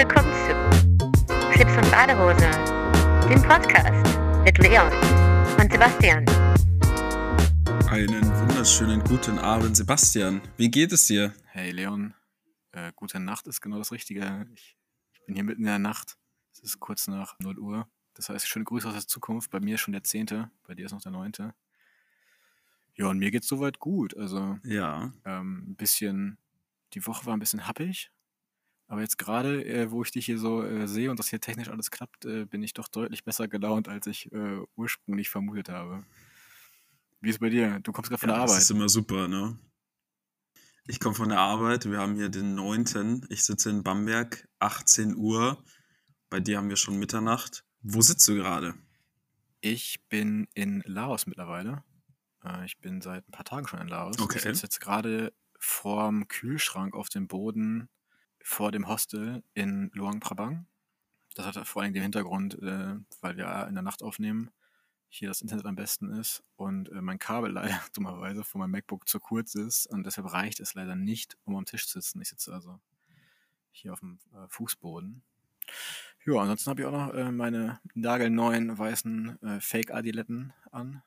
willkommen zu Chips und Badehose, dem Podcast mit Leon und Sebastian. Einen wunderschönen guten Abend, Sebastian. Wie geht es dir? Hey Leon, äh, gute Nacht ist genau das Richtige. Ich, ich bin hier mitten in der Nacht. Es ist kurz nach 0 Uhr. Das heißt, schöne Grüße aus der Zukunft. Bei mir ist schon der 10., bei dir ist noch der 9. Ja, und mir geht's soweit gut. Also Ja. ähm, ein bisschen, die Woche war ein bisschen happig. Aber jetzt gerade, äh, wo ich dich hier so äh, sehe und das hier technisch alles klappt, äh, bin ich doch deutlich besser gelaunt, als ich äh, ursprünglich vermutet habe. Wie ist es bei dir? Du kommst gerade von ja der das Arbeit. ist immer super, ne? Ich komme von der Arbeit. Wir haben hier den 9. Ich sitze in Bamberg, 18 Uhr. Bei dir haben wir schon Mitternacht. Wo sitzt du gerade? Ich bin in Laos mittlerweile. Äh, ich bin seit ein paar Tagen schon in Laos. Okay. Ich sitze jetzt gerade vorm Kühlschrank auf dem Boden vor dem Hostel in Luang Prabang. Das hat vor allem den Hintergrund, äh, weil wir in der Nacht aufnehmen, hier das Internet am besten ist und äh, mein Kabel leider dummerweise von meinem MacBook zu kurz ist und deshalb reicht es leider nicht, um am Tisch zu sitzen. Ich sitze also hier auf dem äh, Fußboden. Ja, ansonsten habe ich auch noch äh, meine nagelneuen weißen äh, Fake-Adiletten an,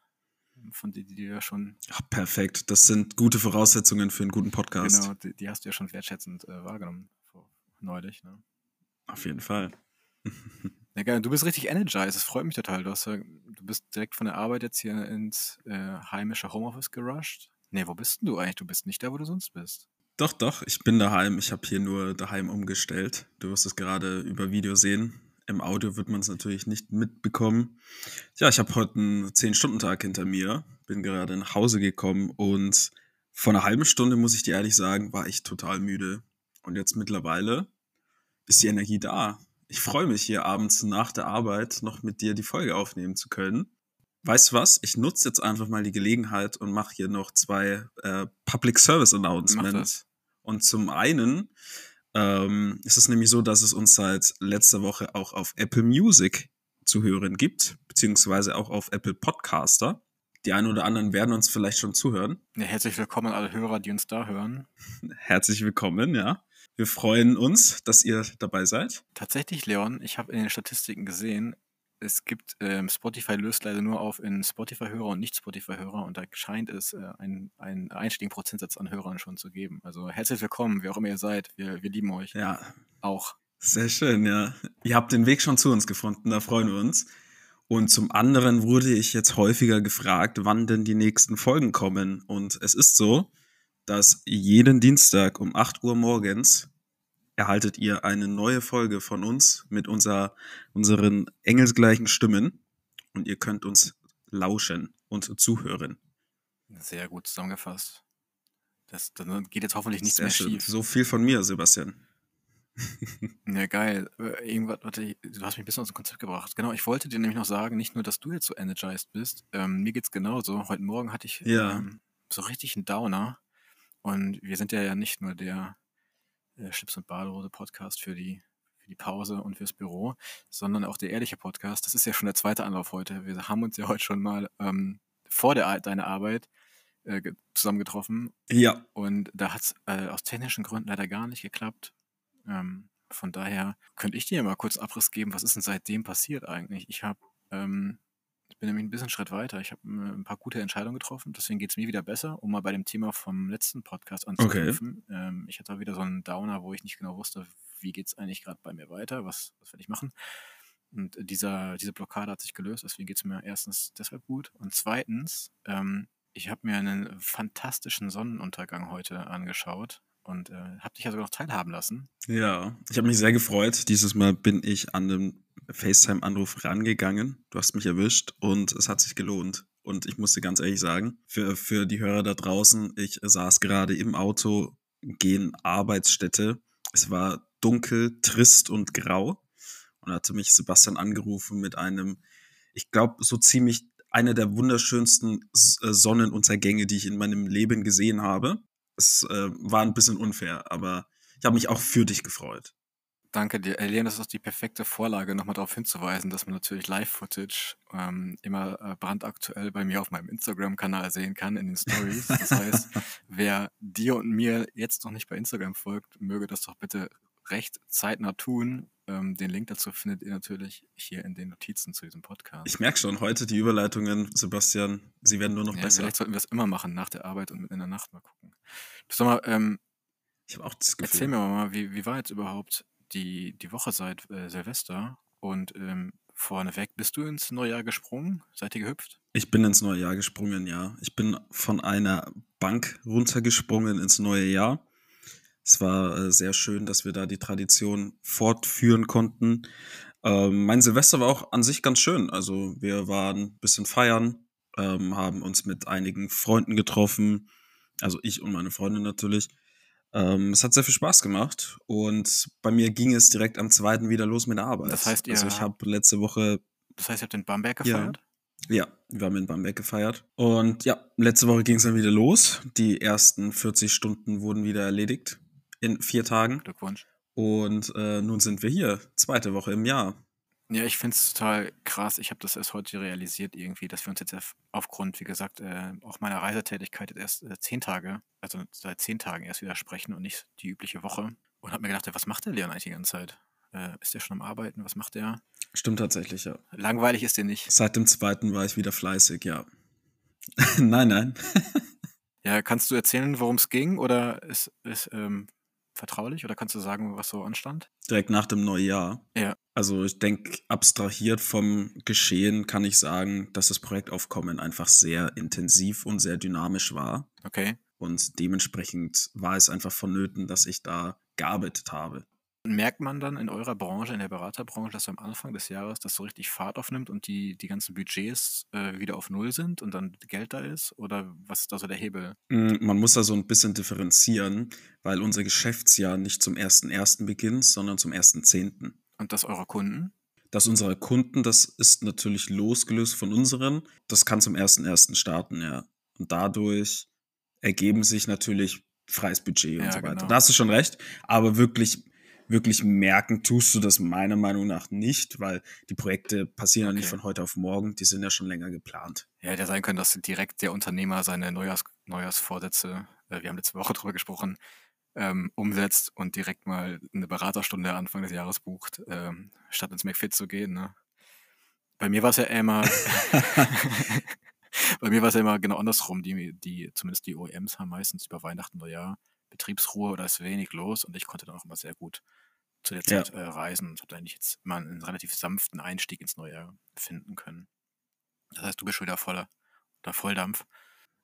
von denen die du ja schon, Ach, perfekt. Das sind gute Voraussetzungen für einen guten Podcast. genau, die, die hast du ja schon wertschätzend äh, wahrgenommen neulich. Ne? Auf jeden Fall. Ja, geil. Du bist richtig energized. Das freut mich total. Du, hast ja, du bist direkt von der Arbeit jetzt hier ins äh, heimische Homeoffice gerusht. Nee, wo bist denn du eigentlich? Du bist nicht da, wo du sonst bist. Doch, doch, ich bin daheim. Ich habe hier nur daheim umgestellt. Du wirst es gerade über Video sehen. Im Audio wird man es natürlich nicht mitbekommen. Ja, ich habe heute einen 10-Stunden-Tag hinter mir. Bin gerade nach Hause gekommen und vor einer halben Stunde, muss ich dir ehrlich sagen, war ich total müde. Und jetzt mittlerweile ist die Energie da. Ich freue mich hier abends nach der Arbeit noch mit dir die Folge aufnehmen zu können. Weißt du was? Ich nutze jetzt einfach mal die Gelegenheit und mache hier noch zwei äh, Public Service Announcements. Und zum einen ähm, ist es nämlich so, dass es uns seit letzter Woche auch auf Apple Music zu hören gibt, beziehungsweise auch auf Apple Podcaster. Die einen oder anderen werden uns vielleicht schon zuhören. Ja, herzlich willkommen alle Hörer, die uns da hören. Herzlich willkommen, ja. Wir freuen uns, dass ihr dabei seid. Tatsächlich, Leon, ich habe in den Statistiken gesehen, es gibt, ähm, Spotify löst leider nur auf in Spotify-Hörer und Nicht-Spotify-Hörer und da scheint es äh, einen, einen einstelligen Prozentsatz an Hörern schon zu geben. Also herzlich willkommen, wer auch immer ihr seid. Wir, wir lieben euch Ja, auch. Sehr schön, ja. Ihr habt den Weg schon zu uns gefunden, da freuen wir uns. Und zum anderen wurde ich jetzt häufiger gefragt, wann denn die nächsten Folgen kommen. Und es ist so, dass jeden Dienstag um 8 Uhr morgens erhaltet ihr eine neue Folge von uns mit unser, unseren engelsgleichen Stimmen. Und ihr könnt uns lauschen und zuhören. Sehr gut zusammengefasst. Das, das geht jetzt hoffentlich nichts Sehr mehr schön. schief. So viel von mir, Sebastian. Ja, geil. Äh, Irgendwas, warte, du hast mich ein bisschen aus dem Konzept gebracht. Genau, ich wollte dir nämlich noch sagen, nicht nur, dass du jetzt so energized bist, ähm, mir geht's genauso. Heute Morgen hatte ich Ja. ähm, so richtig einen Downer. Und wir sind ja, ja nicht nur der äh, Chips und Badehose Podcast für die, für die Pause und fürs Büro, sondern auch der ehrliche Podcast. Das ist ja schon der zweite Anlauf heute. Wir haben uns ja heute schon mal ähm, vor der, deiner Arbeit äh, ge- zusammengetroffen Ja, und da hat es äh, aus technischen Gründen leider gar nicht geklappt. Ähm, von daher könnte ich dir mal kurz Abriss geben, was ist denn seitdem passiert eigentlich? Ich habe, ähm, bin nämlich ein bisschen Schritt weiter. Ich habe äh, ein paar gute Entscheidungen getroffen, deswegen geht es mir wieder besser, um mal bei dem Thema vom letzten Podcast anzuknüpfen. Ähm, ich hatte wieder so einen Downer, wo ich nicht genau wusste, wie geht es eigentlich gerade bei mir weiter, was, was werde ich machen. Und dieser, diese Blockade hat sich gelöst, deswegen geht es mir erstens deshalb gut. Und zweitens, ähm, ich habe mir einen fantastischen Sonnenuntergang heute angeschaut und äh, habe dich ja sogar noch teilhaben lassen. Ja, ich habe mich sehr gefreut. Dieses Mal bin ich an den FaceTime-Anruf rangegangen. Du hast mich erwischt und es hat sich gelohnt. Und ich musste ganz ehrlich sagen, für, für die Hörer da draußen, ich saß gerade im Auto, gehen Arbeitsstätte. Es war dunkel, trist und grau. Und da hatte mich Sebastian angerufen mit einem, ich glaube, so ziemlich einer der wunderschönsten äh, Sonnenuntergänge, die ich in meinem Leben gesehen habe. Es äh, war ein bisschen unfair, aber ich habe mich auch für dich gefreut. Danke dir. Leon, das ist die perfekte Vorlage, nochmal darauf hinzuweisen, dass man natürlich Live-Footage ähm, immer äh, brandaktuell bei mir auf meinem Instagram-Kanal sehen kann in den Stories. Das heißt, wer dir und mir jetzt noch nicht bei Instagram folgt, möge das doch bitte recht zeitnah tun. Ähm, den Link dazu findet ihr natürlich hier in den Notizen zu diesem Podcast. Ich merke schon heute die Überleitungen, Sebastian, sie werden nur noch ja, besser. Vielleicht sollten wir es immer machen, nach der Arbeit und mitten in der Nacht mal gucken. Sag mal, ähm, Ich habe auch das Gefühl. erzähl mir mal, wie, wie war jetzt überhaupt die, die Woche seit äh, Silvester? Und ähm, vorneweg, bist du ins neue Jahr gesprungen? Seid ihr gehüpft? Ich bin ins neue Jahr gesprungen, ja. Ich bin von einer Bank runtergesprungen ins neue Jahr. Es war äh, sehr schön, dass wir da die Tradition fortführen konnten. Ähm, mein Silvester war auch an sich ganz schön. Also wir waren ein bisschen feiern, ähm, haben uns mit einigen Freunden getroffen. Also ich und meine Freundin natürlich. Ähm, es hat sehr viel Spaß gemacht und bei mir ging es direkt am zweiten wieder los mit der Arbeit. Das heißt, ihr also ich habe letzte Woche Das heißt, ihr habt in Bamberg gefeiert? ja, wir haben in Bamberg gefeiert. Und ja, letzte Woche ging es dann wieder los. Die ersten 40 Stunden wurden wieder erledigt in vier Tagen. Glückwunsch. Und äh, nun sind wir hier, zweite Woche im Jahr. Ja, ich finde es total krass. Ich habe das erst heute realisiert irgendwie, dass wir uns jetzt auf- aufgrund, wie gesagt, äh, auch meiner Reisetätigkeit jetzt erst äh, zehn Tage, also seit zehn Tagen erst wieder sprechen und nicht die übliche Woche. Und habe mir gedacht, was macht der Leon eigentlich die ganze Zeit? Äh, ist der schon am Arbeiten? Was macht der? Stimmt tatsächlich, ja. Langweilig ist der nicht. Seit dem zweiten war ich wieder fleißig, ja. nein, nein. Ja, kannst du erzählen, worum es ging? Oder ist es ähm, vertraulich? Oder kannst du sagen, was so anstand? Direkt nach dem Neujahr. Ja. Also ich denke, abstrahiert vom Geschehen kann ich sagen, dass das Projektaufkommen einfach sehr intensiv und sehr dynamisch war. Okay. Und dementsprechend war es einfach vonnöten, dass ich da gearbeitet habe. Merkt man dann in eurer Branche, in der Beraterbranche, dass am Anfang des Jahres das so richtig Fahrt aufnimmt und die, die ganzen Budgets äh, wieder auf Null sind und dann Geld da ist? Oder was ist da so der Hebel? Mm, Man muss da so ein bisschen differenzieren, weil unser Geschäftsjahr nicht zum 1.1. beginnt, sondern zum 1.10. Und das eurer Kunden? Das unserer Kunden, das ist natürlich losgelöst von unseren. Das kann zum 1.1. starten, ja. Und dadurch ergeben sich natürlich freies Budget und Ja, so weiter. genau. Da hast du schon recht. Aber wirklich, wirklich merken tust du das meiner Meinung nach nicht, weil die Projekte passieren ja nicht Okay. von heute auf morgen. Die sind ja schon länger geplant. Ja, hätte sein können, dass direkt der Unternehmer seine Neujahrs Neujahrsvorsätze, äh, wir haben letzte Woche drüber gesprochen, ähm, umsetzt und direkt mal eine Beraterstunde Anfang des Jahres bucht, ähm, statt ins McFit zu gehen. Ne? Bei mir war es ja immer, bei mir war es ja immer genau andersrum. Die, die, zumindest die OEMs haben meistens über Weihnachten oder Jahr Betriebsruhe oder ist wenig los und ich konnte dann auch immer sehr gut zu der Ja. Zeit äh, reisen und habe eigentlich jetzt mal einen relativ sanften Einstieg ins neue Jahr finden können. Das heißt, du bist schon wieder voller oder Volldampf.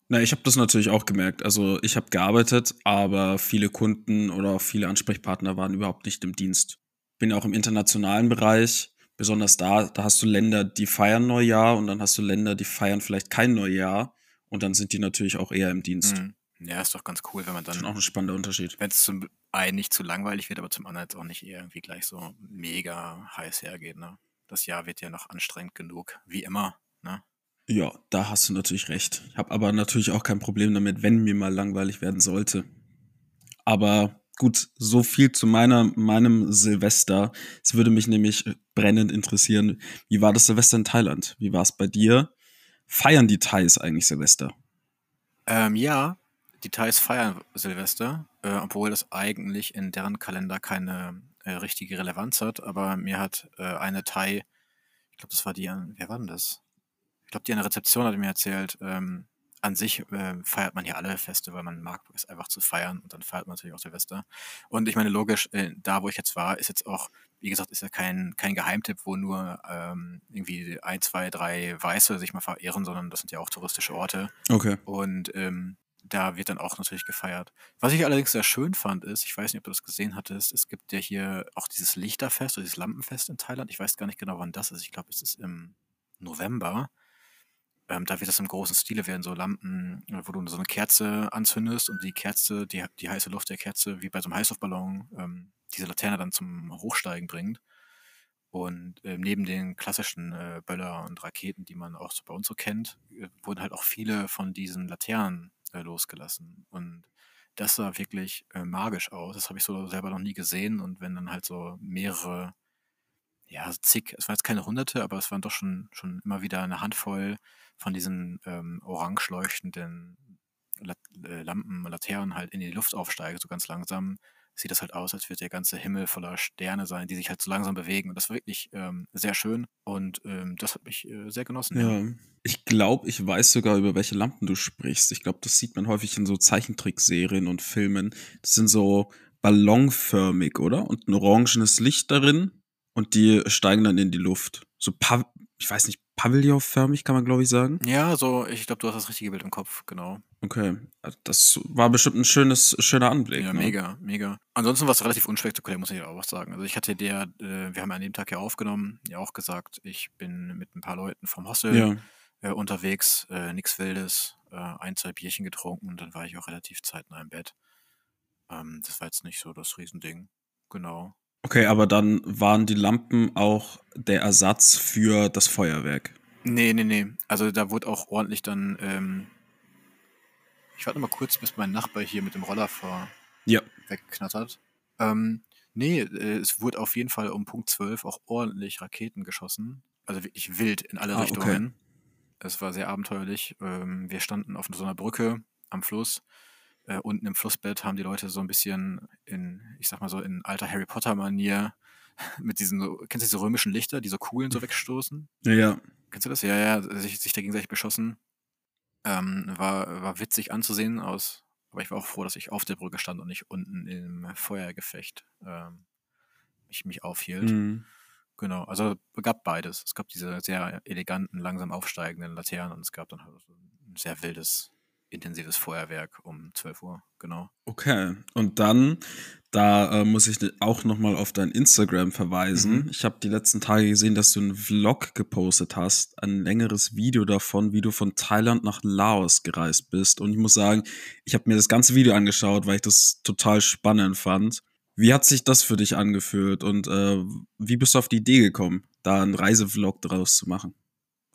Na, ich habe das natürlich auch gemerkt. Also ich habe gearbeitet, aber viele Kunden oder viele Ansprechpartner waren überhaupt nicht im Dienst. Bin auch im internationalen Bereich, besonders da, da hast du Länder, die feiern Neujahr und dann hast du Länder, die feiern vielleicht kein Neujahr und dann sind die natürlich auch eher im Dienst. Mhm. Ja, ist doch ganz cool, wenn man Schon auch dann, ein spannender Unterschied. wenn es zum einen nicht zu langweilig wird, aber zum anderen jetzt auch nicht irgendwie gleich so mega heiß hergeht. Ne? Das Jahr wird ja noch anstrengend genug, wie immer. Ne? Ja, da hast du natürlich recht. Ich habe aber natürlich auch kein Problem damit, wenn mir mal langweilig werden sollte. Aber gut, so viel zu meiner, meinem Silvester. Es würde mich nämlich brennend interessieren, wie war das Silvester in Thailand? Wie war es bei dir? Feiern die Thais eigentlich Silvester? Ähm, ja, die Thais feiern Silvester, äh, obwohl das eigentlich in deren Kalender keine äh, richtige Relevanz hat. Aber mir hat äh, eine Thai, ich glaube, das war die, an- wer war denn das? Ich glaube, die an der Rezeption hat mir erzählt, ähm, an sich äh, feiert man hier alle Feste, weil man mag es einfach zu feiern und dann feiert man natürlich auch Silvester. Und ich meine, logisch, äh, da wo ich jetzt war, ist jetzt auch, wie gesagt, ist ja kein, kein Geheimtipp, wo nur ähm, irgendwie ein, zwei, drei Weiße sich mal verehren, sondern das sind ja auch touristische Orte. Okay. Und ähm, da wird dann auch natürlich gefeiert. Was ich allerdings sehr schön fand, ist, ich weiß nicht, ob du das gesehen hattest, es gibt ja hier auch dieses Lichterfest oder dieses Lampenfest in Thailand. Ich weiß gar nicht genau, wann das ist. Ich glaube, es ist im November. Ähm, da wird das im großen Stile werden so Lampen, äh, wo du so eine Kerze anzündest und die Kerze, die, die heiße Luft der Kerze, wie bei so einem Heißluftballon, ähm, diese Laterne dann zum Hochsteigen bringt. Und ähm, neben den klassischen äh, Böller und Raketen, die man auch so bei uns so kennt, äh, wurden halt auch viele von diesen Laternen äh, losgelassen. Und das sah wirklich äh, magisch aus. Das habe ich so selber noch nie gesehen. Und wenn dann halt so mehrere, ja, zig, es waren jetzt keine hunderte, aber es waren doch schon, schon immer wieder eine Handvoll von diesen ähm, orange leuchtenden äh, Lampen, Laternen halt in die Luft aufsteigen, so ganz langsam, sieht das halt aus, als würde der ganze Himmel voller Sterne sein, die sich halt so langsam bewegen. Und das war wirklich ähm, sehr schön und ähm, das hat mich äh, sehr genossen. Ja. Ich glaube, ich weiß sogar, über welche Lampen du sprichst. Ich glaube, das sieht man häufig in so Zeichentrickserien und Filmen. Das sind so ballonförmig, oder? Und ein orangenes Licht darin und die steigen dann in die Luft. So, pa ich weiß nicht, pavillonförmig kann man, glaube ich, sagen. Ja, so, ich glaube, du hast das richtige Bild im Kopf, genau. Okay, also das war bestimmt ein schönes, schöner Anblick. Ja, ne? mega, mega. Ansonsten war es relativ unspektakulär, muss ich auch was sagen. Also ich hatte der, äh, wir haben an dem Tag ja aufgenommen, ja auch gesagt, ich bin mit ein paar Leuten vom Hostel Ja. äh, unterwegs, äh, nichts Wildes, äh, ein, zwei Bierchen getrunken und dann war ich auch relativ zeitnah im Bett. Ähm, das war jetzt nicht so das Riesending. Genau. Okay, aber dann waren die Lampen auch der Ersatz für das Feuerwerk. Nee, nee, nee. Also da wurde auch ordentlich dann, ähm, ich warte mal kurz, bis mein Nachbar hier mit dem Roller vor Ja. weggeknattert. Ähm, nee, äh, es wurde auf jeden Fall um Punkt 12 auch ordentlich Raketen geschossen. Also wirklich wild in alle Ah, okay. Richtungen. Es war sehr abenteuerlich. Ähm, wir standen auf so einer Brücke am Fluss. Äh, unten im Flussbett haben die Leute so ein bisschen in, ich sag mal so, in alter Harry Potter-Manier mit diesen, kennst du diese römischen Lichter, die so Kugeln so wegstoßen? Ja, ja. Kennst du das? Ja, ja, sich, sich da gegenseitig beschossen. Ähm, war, war witzig anzusehen aus. Aber ich war auch froh, dass ich auf der Brücke stand und nicht unten im Feuergefecht ähm, mich, mich aufhielt. Mhm. Genau, also es gab beides. Es gab diese sehr eleganten, langsam aufsteigenden Laternen und es gab dann halt ein sehr wildes, intensives Feuerwerk um 12 Uhr. Genau. Okay, und dann, da äh, muss ich auch nochmal auf dein Instagram verweisen. Mhm. Ich habe die letzten Tage gesehen, dass du einen Vlog gepostet hast, ein längeres Video davon, wie du von Thailand nach Laos gereist bist. Und ich muss sagen, ich habe mir das ganze Video angeschaut, weil ich das total spannend fand. Wie hat sich das für dich angefühlt und äh, wie bist du auf die Idee gekommen, da einen Reisevlog draus zu machen?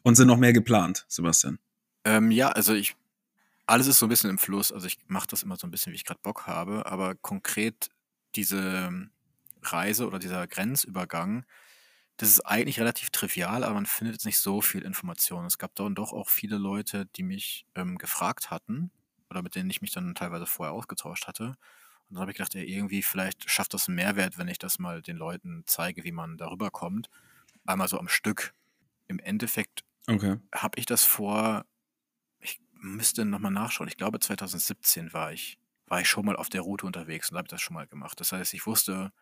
Und sind noch mehr geplant, Sebastian? Ähm, ja, also ich, alles ist so ein bisschen im Fluss. Also ich mache das immer so ein bisschen, wie ich gerade Bock habe, aber konkret diese ähm, Reise oder dieser Grenzübergang, das ist eigentlich relativ trivial, aber man findet jetzt nicht so viel Information. Es gab dann doch auch viele Leute, die mich ähm, gefragt hatten oder mit denen ich mich dann teilweise vorher ausgetauscht hatte. Und dann habe ich gedacht, ja, irgendwie vielleicht schafft das einen Mehrwert, wenn ich das mal den Leuten zeige, wie man darüber kommt. Einmal so am Stück. Im Endeffekt Okay. habe ich das vor, müsste nochmal nachschauen, ich glaube 2017 war ich, war ich schon mal auf der Route unterwegs und habe das schon mal gemacht. Das heißt, ich wusste,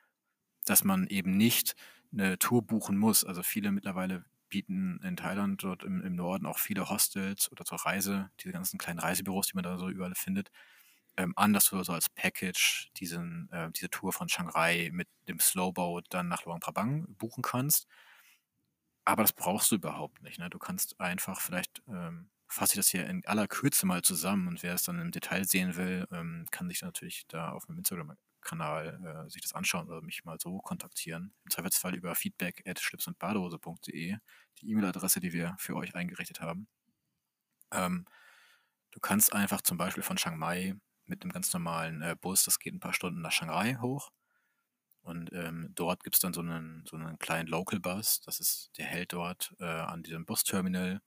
dass man eben nicht eine Tour buchen muss. Also viele mittlerweile bieten in Thailand dort im, im Norden auch viele Hostels oder zur Reise, diese ganzen kleinen Reisebüros, die man da so überall findet, ähm, an, dass du so als Package diesen, äh, diese Tour von Chiang mit dem Slowboat dann nach Luang Prabang buchen kannst. Aber das brauchst du überhaupt nicht. Ne? Du kannst einfach vielleicht, ähm, fasse ich das hier in aller Kürze mal zusammen und wer es dann im Detail sehen will, ähm, kann sich natürlich da auf meinem Instagram-Kanal äh, sich das anschauen oder mich mal so kontaktieren. Im Zweifelsfall über feedback at schlipsundbadehose.de, die E-Mail-Adresse, die wir für euch eingerichtet haben. Ähm, du kannst einfach zum Beispiel von Chiang Mai mit einem ganz normalen äh, Bus, das geht ein paar Stunden nach Shanghai hoch, und ähm, dort gibt es dann so einen, so einen kleinen Local Bus. Das ist, der hält dort äh, an diesem Busterminal.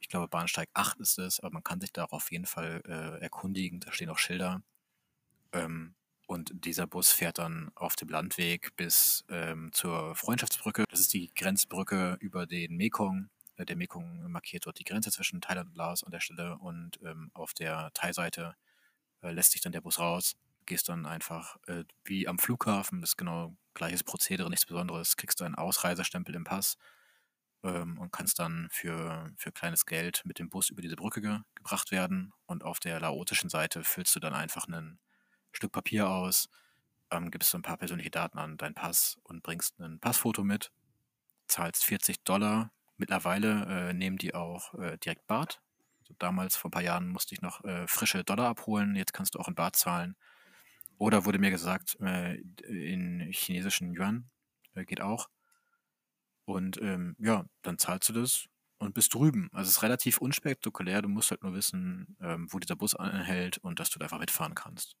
Ich glaube, Bahnsteig 8 ist es, aber man kann sich da auf jeden Fall äh, erkundigen. Da stehen auch Schilder. Ähm, und dieser Bus fährt dann auf dem Landweg bis ähm, zur Freundschaftsbrücke. Das ist die Grenzbrücke über den Mekong. Äh, der Mekong markiert dort die Grenze zwischen Thailand und Laos an der Stelle. Und ähm, auf der Thai-Seite äh, lässt sich dann der Bus raus gehst dann einfach äh, wie am Flughafen, das ist genau gleiches Prozedere, nichts Besonderes, kriegst du einen Ausreisestempel im Pass ähm, und kannst dann für, für kleines Geld mit dem Bus über diese Brücke ge gebracht werden. Und auf der laotischen Seite füllst du dann einfach ein Stück Papier aus, ähm, gibst ein paar persönliche Daten an deinen Pass und bringst ein Passfoto mit, zahlst 40 Dollar. Mittlerweile äh, nehmen die auch äh, direkt Bart. Also damals, vor ein paar Jahren, musste ich noch äh, frische Dollar abholen. Jetzt kannst du auch in Bart zahlen. Oder wurde mir gesagt, äh, in chinesischen Yuan äh, geht auch. Und ähm, ja, dann zahlst du das und bist drüben. Also es ist relativ unspektakulär. Du musst halt nur wissen, ähm, wo dieser Bus anhält und dass du da einfach mitfahren kannst.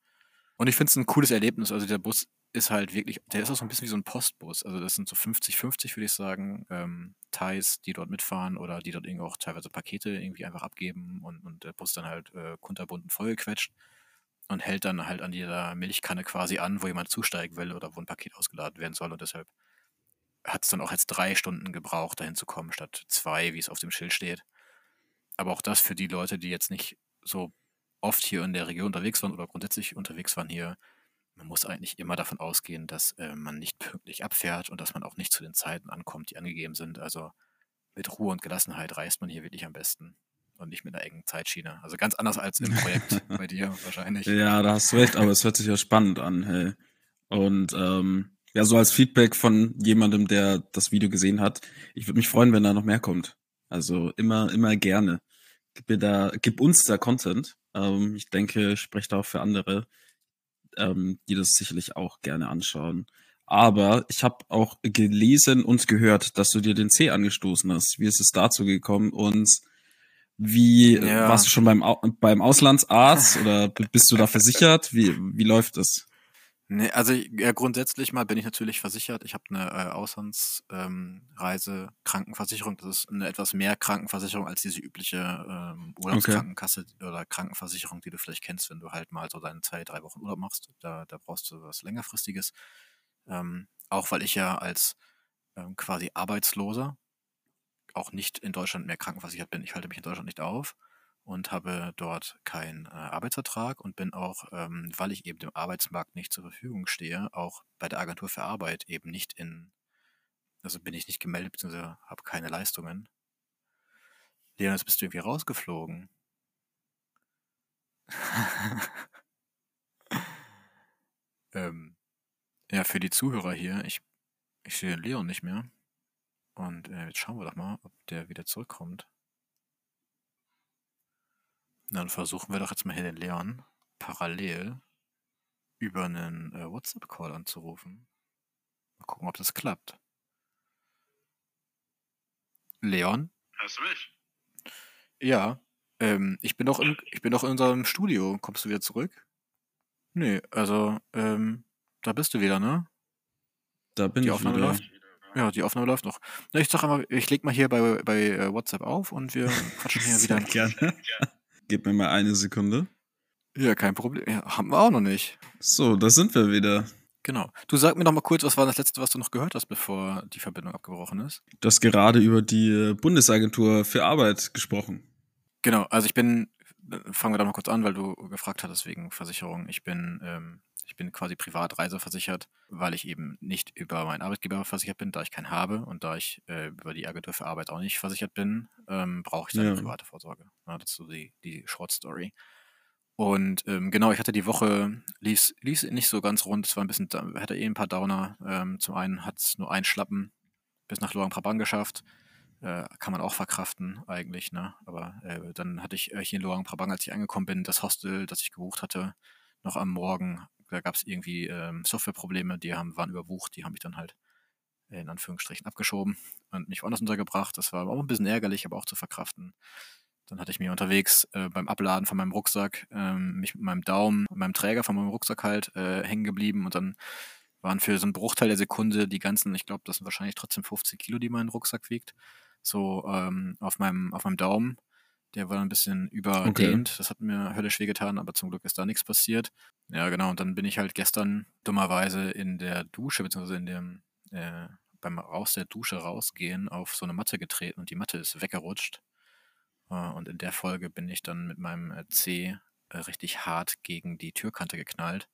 Und ich finde es ein cooles Erlebnis. Also der Bus ist halt wirklich, der ist auch so ein bisschen wie so ein Postbus. Also das sind so 50-50, würde ich sagen, ähm, Thais, die dort mitfahren oder die dort irgendwie auch teilweise Pakete irgendwie einfach abgeben und, und der Bus dann halt äh, kunterbunt vollgequetscht. und hält dann halt an dieser Milchkanne quasi an, wo jemand zusteigen will oder wo ein Paket ausgeladen werden soll. Und deshalb hat es dann auch jetzt drei Stunden gebraucht, dahin zu kommen, statt zwei, wie es auf dem Schild steht. Aber auch das für die Leute, die jetzt nicht so oft hier in der Region unterwegs waren oder grundsätzlich unterwegs waren hier, man muss eigentlich immer davon ausgehen, dass äh, man nicht pünktlich abfährt und dass man auch nicht zu den Zeiten ankommt, die angegeben sind. Also mit Ruhe und Gelassenheit reist man hier wirklich am besten und nicht mit einer engen Zeitschiene. Also ganz anders als im Projekt bei dir wahrscheinlich. Ja, da hast du recht, aber es hört sich ja spannend an. Hey. Und ähm, ja, so als Feedback von jemandem, der das Video gesehen hat, ich würde mich freuen, wenn da noch mehr kommt. Also immer, immer gerne. Gib, mir da, gib uns da Content. Ähm, ich denke, ich spreche da auch für andere, ähm, die das sicherlich auch gerne anschauen. Aber ich habe auch gelesen und gehört, dass du dir den C angestoßen hast. Wie ist es dazu gekommen? Und wie Ja. warst du schon beim, beim Auslandsarzt oder bist du da versichert? Wie, wie läuft das? Nee, also ja, grundsätzlich mal bin ich natürlich versichert. Ich habe eine äh, Auslandsreise-Krankenversicherung. das ist eine etwas mehr Krankenversicherung als diese übliche ähm, Urlaubskrankenkasse oder Krankenversicherung, die du vielleicht kennst, wenn du halt mal so deine zwei, drei Wochen Urlaub machst. Da, da brauchst du was längerfristiges. Ähm, auch weil ich ja als ähm, quasi Arbeitsloser auch nicht in Deutschland mehr krankenversichert bin. Ich halte mich in Deutschland nicht auf und habe dort keinen äh, Arbeitsvertrag und bin auch, ähm, weil ich eben dem Arbeitsmarkt nicht zur Verfügung stehe, auch bei der Agentur für Arbeit eben nicht in, also bin ich nicht gemeldet, beziehungsweise habe keine Leistungen. Leon, jetzt bist du irgendwie rausgeflogen. ähm, ja, für die Zuhörer hier, ich, ich sehe Leon nicht mehr. Und äh, jetzt schauen wir doch mal, ob der wieder zurückkommt. Dann versuchen wir doch jetzt mal hier den Leon parallel über einen äh, WhatsApp-Call anzurufen. Mal gucken, ob das klappt. Leon? Hörst du mich? Ja. Ähm, ich bin doch in, ich bin doch in unserem Studio. Kommst du wieder zurück? Nee, also, ähm, da bist du wieder, ne? Da bin Die ich Aufnahme wieder. läuft? Ja, die Aufnahme läuft noch. Na, ich sag einmal, ich leg mal hier bei, bei äh, WhatsApp auf und wir quatschen hier wieder. gerne. Gib mir mal eine Sekunde. Ja, kein Problem. Ja, haben wir auch noch nicht. So, da sind wir wieder. Genau. Du sag mir doch mal kurz, was war das letzte, was du noch gehört hast, bevor die Verbindung abgebrochen ist? Du hast gerade über die äh, Bundesagentur für Arbeit gesprochen. Genau, also ich bin, äh, fangen wir da mal kurz an, weil du gefragt hattest wegen Versicherung. Ich bin, ähm, ich bin quasi privat reiseversichert, weil ich eben nicht über meinen Arbeitgeber versichert bin, da ich keinen habe und da ich äh, über die Agentur für Arbeit auch nicht versichert bin, ähm, brauche ich da Ja. eine private Vorsorge. Ja, das ist so die, die Short Story. Und ähm, genau, ich hatte die Woche, lief lief nicht so ganz rund, es war ein bisschen, hatte eh ein paar Downer. Ähm, zum einen hat es nur ein Schlappen bis nach Luang-Prabang geschafft. Äh, kann man auch verkraften eigentlich, ne? Aber äh, dann hatte ich äh, hier in Luang Prabang, als ich angekommen bin, das Hostel, das ich gebucht hatte, noch am Morgen, da gab es irgendwie ähm, Softwareprobleme, die haben, waren überbucht, die haben mich dann halt äh, in Anführungsstrichen abgeschoben und mich woanders untergebracht. Das war auch ein bisschen ärgerlich, aber auch zu verkraften. Dann hatte ich mir unterwegs äh, beim Abladen von meinem Rucksack ähm, mich mit meinem Daumen, meinem Träger von meinem Rucksack halt äh, hängen geblieben und dann waren für so einen Bruchteil der Sekunde die ganzen, ich glaube, das sind wahrscheinlich trotzdem 15 Kilo, die mein Rucksack wiegt, so ähm, auf, meinem, auf meinem Daumen. Der war ein bisschen überdehnt. Das hat mir höllisch wehgetan, aber zum Glück ist da nichts passiert. Ja, genau. Und dann bin ich halt gestern dummerweise in der Dusche, beziehungsweise in dem, äh, beim aus der Dusche rausgehen, auf so eine Matte getreten und die Matte ist weggerutscht. Äh, und in der Folge bin ich dann mit meinem äh, C äh, richtig hart gegen die Türkante geknallt.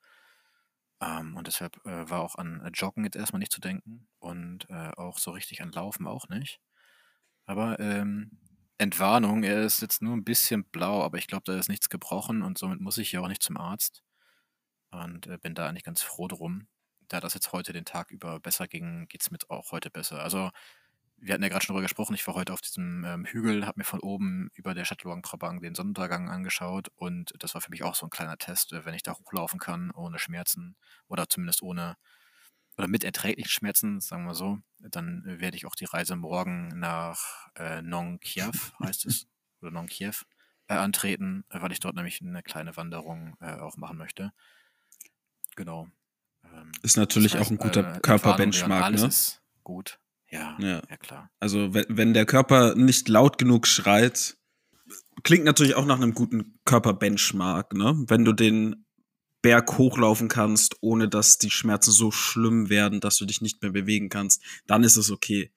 Ähm, und deshalb äh, war auch an äh, Joggen jetzt erstmal nicht zu denken und äh, auch so richtig an Laufen auch nicht. Aber ähm, Entwarnung, er ist jetzt nur ein bisschen blau, aber ich glaube, da ist nichts gebrochen und somit muss ich ja auch nicht zum Arzt. Und äh, bin da eigentlich ganz froh drum. Da das jetzt heute den Tag über besser ging, geht es mir auch heute besser. Also, wir hatten ja gerade schon darüber gesprochen, ich war heute auf diesem ähm, Hügel, habe mir von oben über der Stadt Luang den Sonnenuntergang angeschaut und das war für mich auch so ein kleiner Test, äh, wenn ich da hochlaufen kann, ohne Schmerzen oder zumindest ohne oder mit erträglichen Schmerzen, sagen wir so, dann äh, werde ich auch die Reise morgen nach äh, Nong Kiev, heißt es, oder Nong Kiev, äh, antreten, äh, weil ich dort nämlich eine kleine Wanderung äh, auch machen möchte. Genau. Ähm, Ist natürlich das auch ein heißt, guter äh, Körperbenchmark, ne? ist gut. Ja, Ja. ja klar. Also wenn, wenn der Körper nicht laut genug schreit, klingt natürlich auch nach einem guten Körperbenchmark, ne? Wenn du den Berg hochlaufen kannst, ohne dass die Schmerzen so schlimm werden, dass du dich nicht mehr bewegen kannst, dann ist es okay.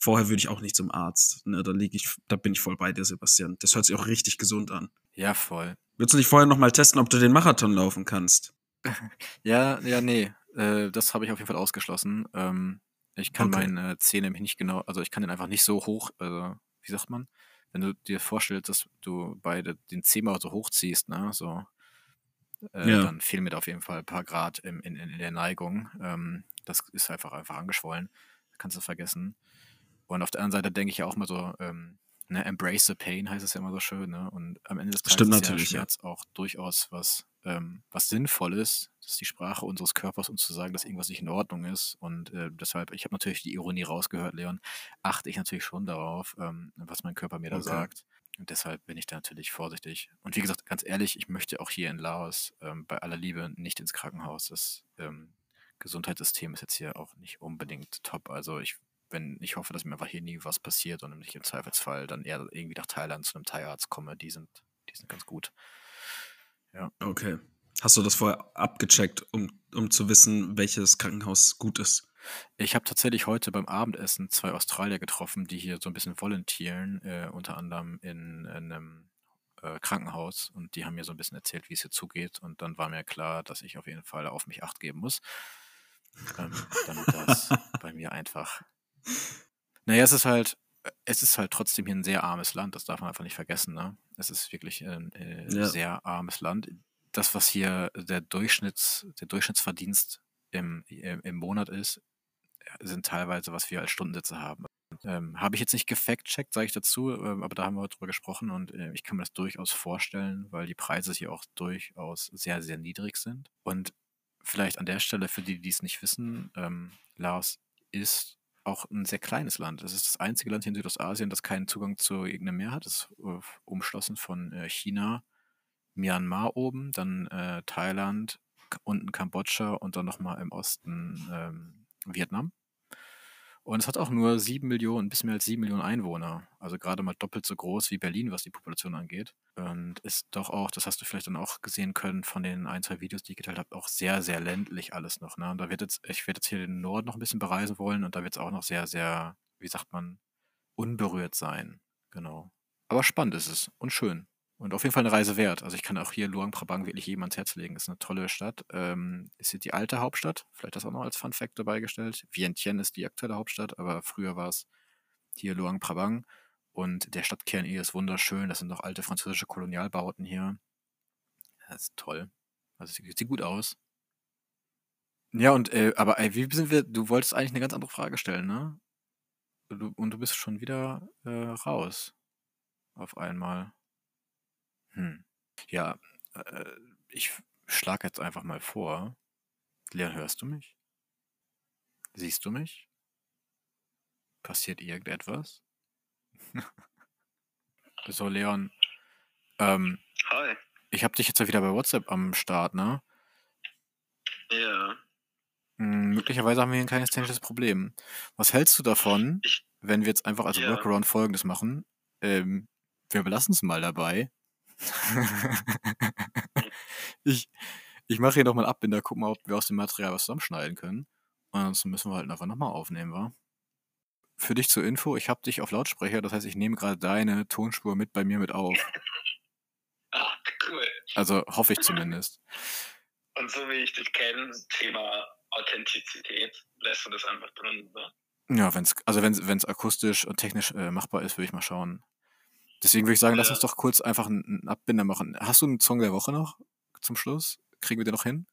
Vorher würde ich auch nicht zum Arzt. Ne? Da liege ich, da bin ich voll bei dir, Sebastian. Das hört sich auch richtig gesund an. Ja, voll. Willst du nicht vorher noch mal testen, ob du den Marathon laufen kannst? Ja, ja, nee. Äh, das habe ich auf jeden Fall ausgeschlossen. Ähm, ich kann Okay. meine Zähne nämlich nicht genau, also ich kann den einfach nicht so hoch, also, wie sagt man? Wenn du dir vorstellst, dass du beide den Zeh mal so hochziehst, ne, so, äh, Ja. dann fehlen mir da auf jeden Fall ein paar Grad im, in, in der Neigung. Ähm, das ist einfach einfach angeschwollen. Kannst du vergessen. Und auf der anderen Seite denke ich ja auch mal so, ähm, ne, embrace the pain heißt es ja immer so schön, ne? Und am Ende des Tages Stimmt ist ja natürlich, ja. Schmerz auch durchaus was, ähm, was Sinnvolles. Das ist die Sprache unseres Körpers, uns zu sagen, dass irgendwas nicht in Ordnung ist. Und äh, deshalb, ich habe natürlich die Ironie rausgehört, Leon, achte ich natürlich schon darauf, ähm, was mein Körper mir da Okay. sagt. Und deshalb bin ich da natürlich vorsichtig. Und wie gesagt, ganz ehrlich, ich möchte auch hier in Laos ähm, bei aller Liebe nicht ins Krankenhaus. Das ähm, Gesundheitssystem ist jetzt hier auch nicht unbedingt top. Also ich, wenn, ich hoffe, dass mir einfach hier nie was passiert und ich im Zweifelsfall dann eher irgendwie nach Thailand zu einem Thai-Arzt komme. Die sind, die sind ganz gut. Okay. Hast du das vorher abgecheckt, um, um zu wissen, welches Krankenhaus gut ist? Ich habe tatsächlich heute beim Abendessen zwei Australier getroffen, die hier so ein bisschen volontieren, äh, unter anderem in, in einem äh, Krankenhaus. Und die haben mir so ein bisschen erzählt, wie es hier zugeht. Und dann war mir klar, dass ich auf jeden Fall auf mich acht geben muss. Ähm, damit das bei mir einfach. Naja, es ist halt, äh, es ist halt trotzdem hier ein sehr armes Land, das darf man einfach nicht vergessen, ne? Es ist wirklich ein äh, Ja. sehr armes Land. Das, was hier der Durchschnitts, der Durchschnittsverdienst im, im, im Monat ist, sind teilweise, was wir als Stundensätze haben. Ähm, habe ich jetzt nicht gefact-checkt, sage ich dazu, ähm, aber da haben wir heute drüber gesprochen und äh, ich kann mir das durchaus vorstellen, weil die Preise hier auch durchaus sehr, sehr niedrig sind. Und vielleicht an der Stelle, für die, die es nicht wissen, ähm, Laos ist auch ein sehr kleines Land. Es ist das einzige Land hier in Südostasien, das keinen Zugang zu irgendeinem Meer hat. Es ist äh, umschlossen von äh, China, Myanmar oben, dann äh, Thailand, unten Kambodscha und dann nochmal im Osten ähm, Vietnam. Und es hat auch nur sieben Millionen, ein bisschen mehr als sieben Millionen Einwohner. Also gerade mal doppelt so groß wie Berlin, was die Population angeht. Und ist doch auch, das hast du vielleicht dann auch gesehen können von den ein, zwei Videos, die ich geteilt habe, auch sehr, sehr ländlich alles noch. Ne? Und da wird jetzt, ich werde jetzt hier den Norden noch ein bisschen bereisen wollen und da wird es auch noch sehr, sehr, wie sagt man, unberührt sein. Genau. Aber spannend ist es und schön. Und auf jeden Fall eine Reise wert. Also ich kann auch hier Luang Prabang wirklich jedem ans Herz legen. Ist eine tolle Stadt. Ähm, ist hier die alte Hauptstadt. Vielleicht das auch noch als Fun Fact dabei gestellt. Vientiane ist die aktuelle Hauptstadt, aber früher war es hier Luang Prabang. Und der Stadtkern hier ist wunderschön. Das sind noch alte französische Kolonialbauten hier. Das ist toll. Also sieht, sieht gut aus. Ja, und äh, aber ey, wie sind wir? Du wolltest eigentlich eine ganz andere Frage stellen, ne? Du, und du bist schon wieder äh, raus. Auf einmal. Hm. Ja, äh, ich schlage jetzt einfach mal vor. Leon, hörst du mich? Siehst du mich? Passiert irgendetwas? so, Leon. Ähm, Hi. ich habe dich jetzt ja wieder bei WhatsApp am Start, ne? Ja. Hm, möglicherweise haben wir hier ein kleines technisches Problem. Was hältst du davon, Ich- wenn wir jetzt einfach als Ja. Workaround folgendes machen? Ähm, wir belassen es mal dabei. ich ich mache hier nochmal einen Abbinder, guck mal, ob wir aus dem Material was zusammenschneiden können. Und ansonsten müssen wir halt einfach nochmal aufnehmen, wa? Für dich zur Info, ich habe dich auf Lautsprecher, das heißt, ich nehme gerade deine Tonspur mit bei mir mit auf. Ah, cool. Also hoffe ich zumindest. Und so wie ich dich kenne, Thema Authentizität, lässt du das einfach drin. So. Ja, wenn's, also wenn es akustisch und technisch äh, machbar ist, würde ich mal schauen. Deswegen würde ich sagen, lass Ja. uns doch kurz einfach einen, einen Abbinder machen. Hast du einen Song der Woche noch zum Schluss? Kriegen wir den noch hin?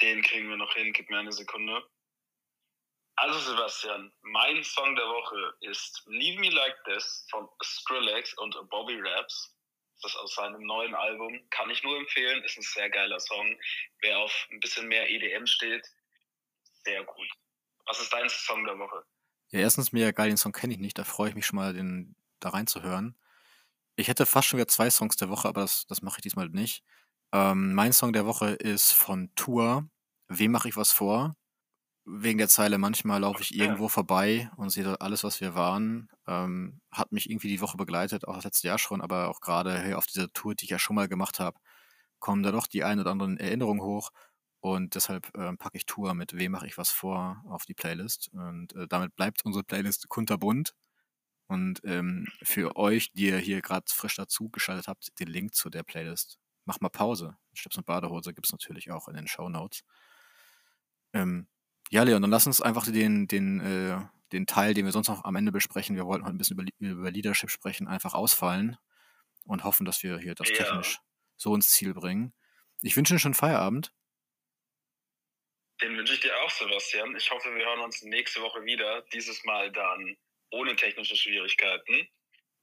Den kriegen wir noch hin, gib mir eine Sekunde. Also Sebastian, mein Song der Woche ist Leave Me Like This von Skrillex und Bobby Raps. Das ist aus seinem neuen Album. Kann ich nur empfehlen, ist ein sehr geiler Song. Wer auf ein bisschen mehr EDM steht, sehr gut. Was ist dein Song der Woche? Ja, erstens mega geil, den Song kenne ich nicht, da freue ich mich schon mal, den da reinzuhören. Ich hätte fast schon wieder zwei Songs der Woche, aber das, das mache ich diesmal nicht. Ähm, mein Song der Woche ist von Tour. Wem mache ich was vor? Wegen der Zeile, manchmal laufe ich irgendwo vorbei und sehe dort alles, was wir waren. Ähm, hat mich irgendwie die Woche begleitet, auch das letzte Jahr schon, aber auch gerade hey, auf dieser Tour, die ich ja schon mal gemacht habe, kommen da doch die ein oder anderen Erinnerungen hoch. Und deshalb äh, packe ich Tour mit Wem mache ich was vor auf die Playlist. Und äh, damit bleibt unsere Playlist kunterbunt. Und ähm, für euch, die ihr hier gerade frisch dazu geschaltet habt, den Link zu der Playlist. Mach mal Pause. Schlips und Badehose gibt es natürlich auch in den Show Notes. Ähm, ja, Leon, dann lass uns einfach den, den, äh, den Teil, den wir sonst noch am Ende besprechen, wir wollten heute ein bisschen über, über Leadership sprechen, einfach ausfallen und hoffen, dass wir hier das Ja. technisch so ins Ziel bringen. Ich wünsche Ihnen schon Feierabend. Den wünsche ich dir auch, Sebastian. Ich hoffe, wir hören uns nächste Woche wieder. Dieses Mal dann ohne technische Schwierigkeiten.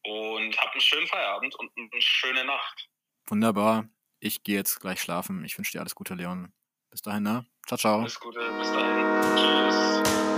Und habt einen schönen Feierabend und eine schöne Nacht. Wunderbar. Ich gehe jetzt gleich schlafen. Ich wünsche dir alles Gute, Leon. Bis dahin, ne? Ciao, ciao. Alles Gute. Bis dahin. Tschüss.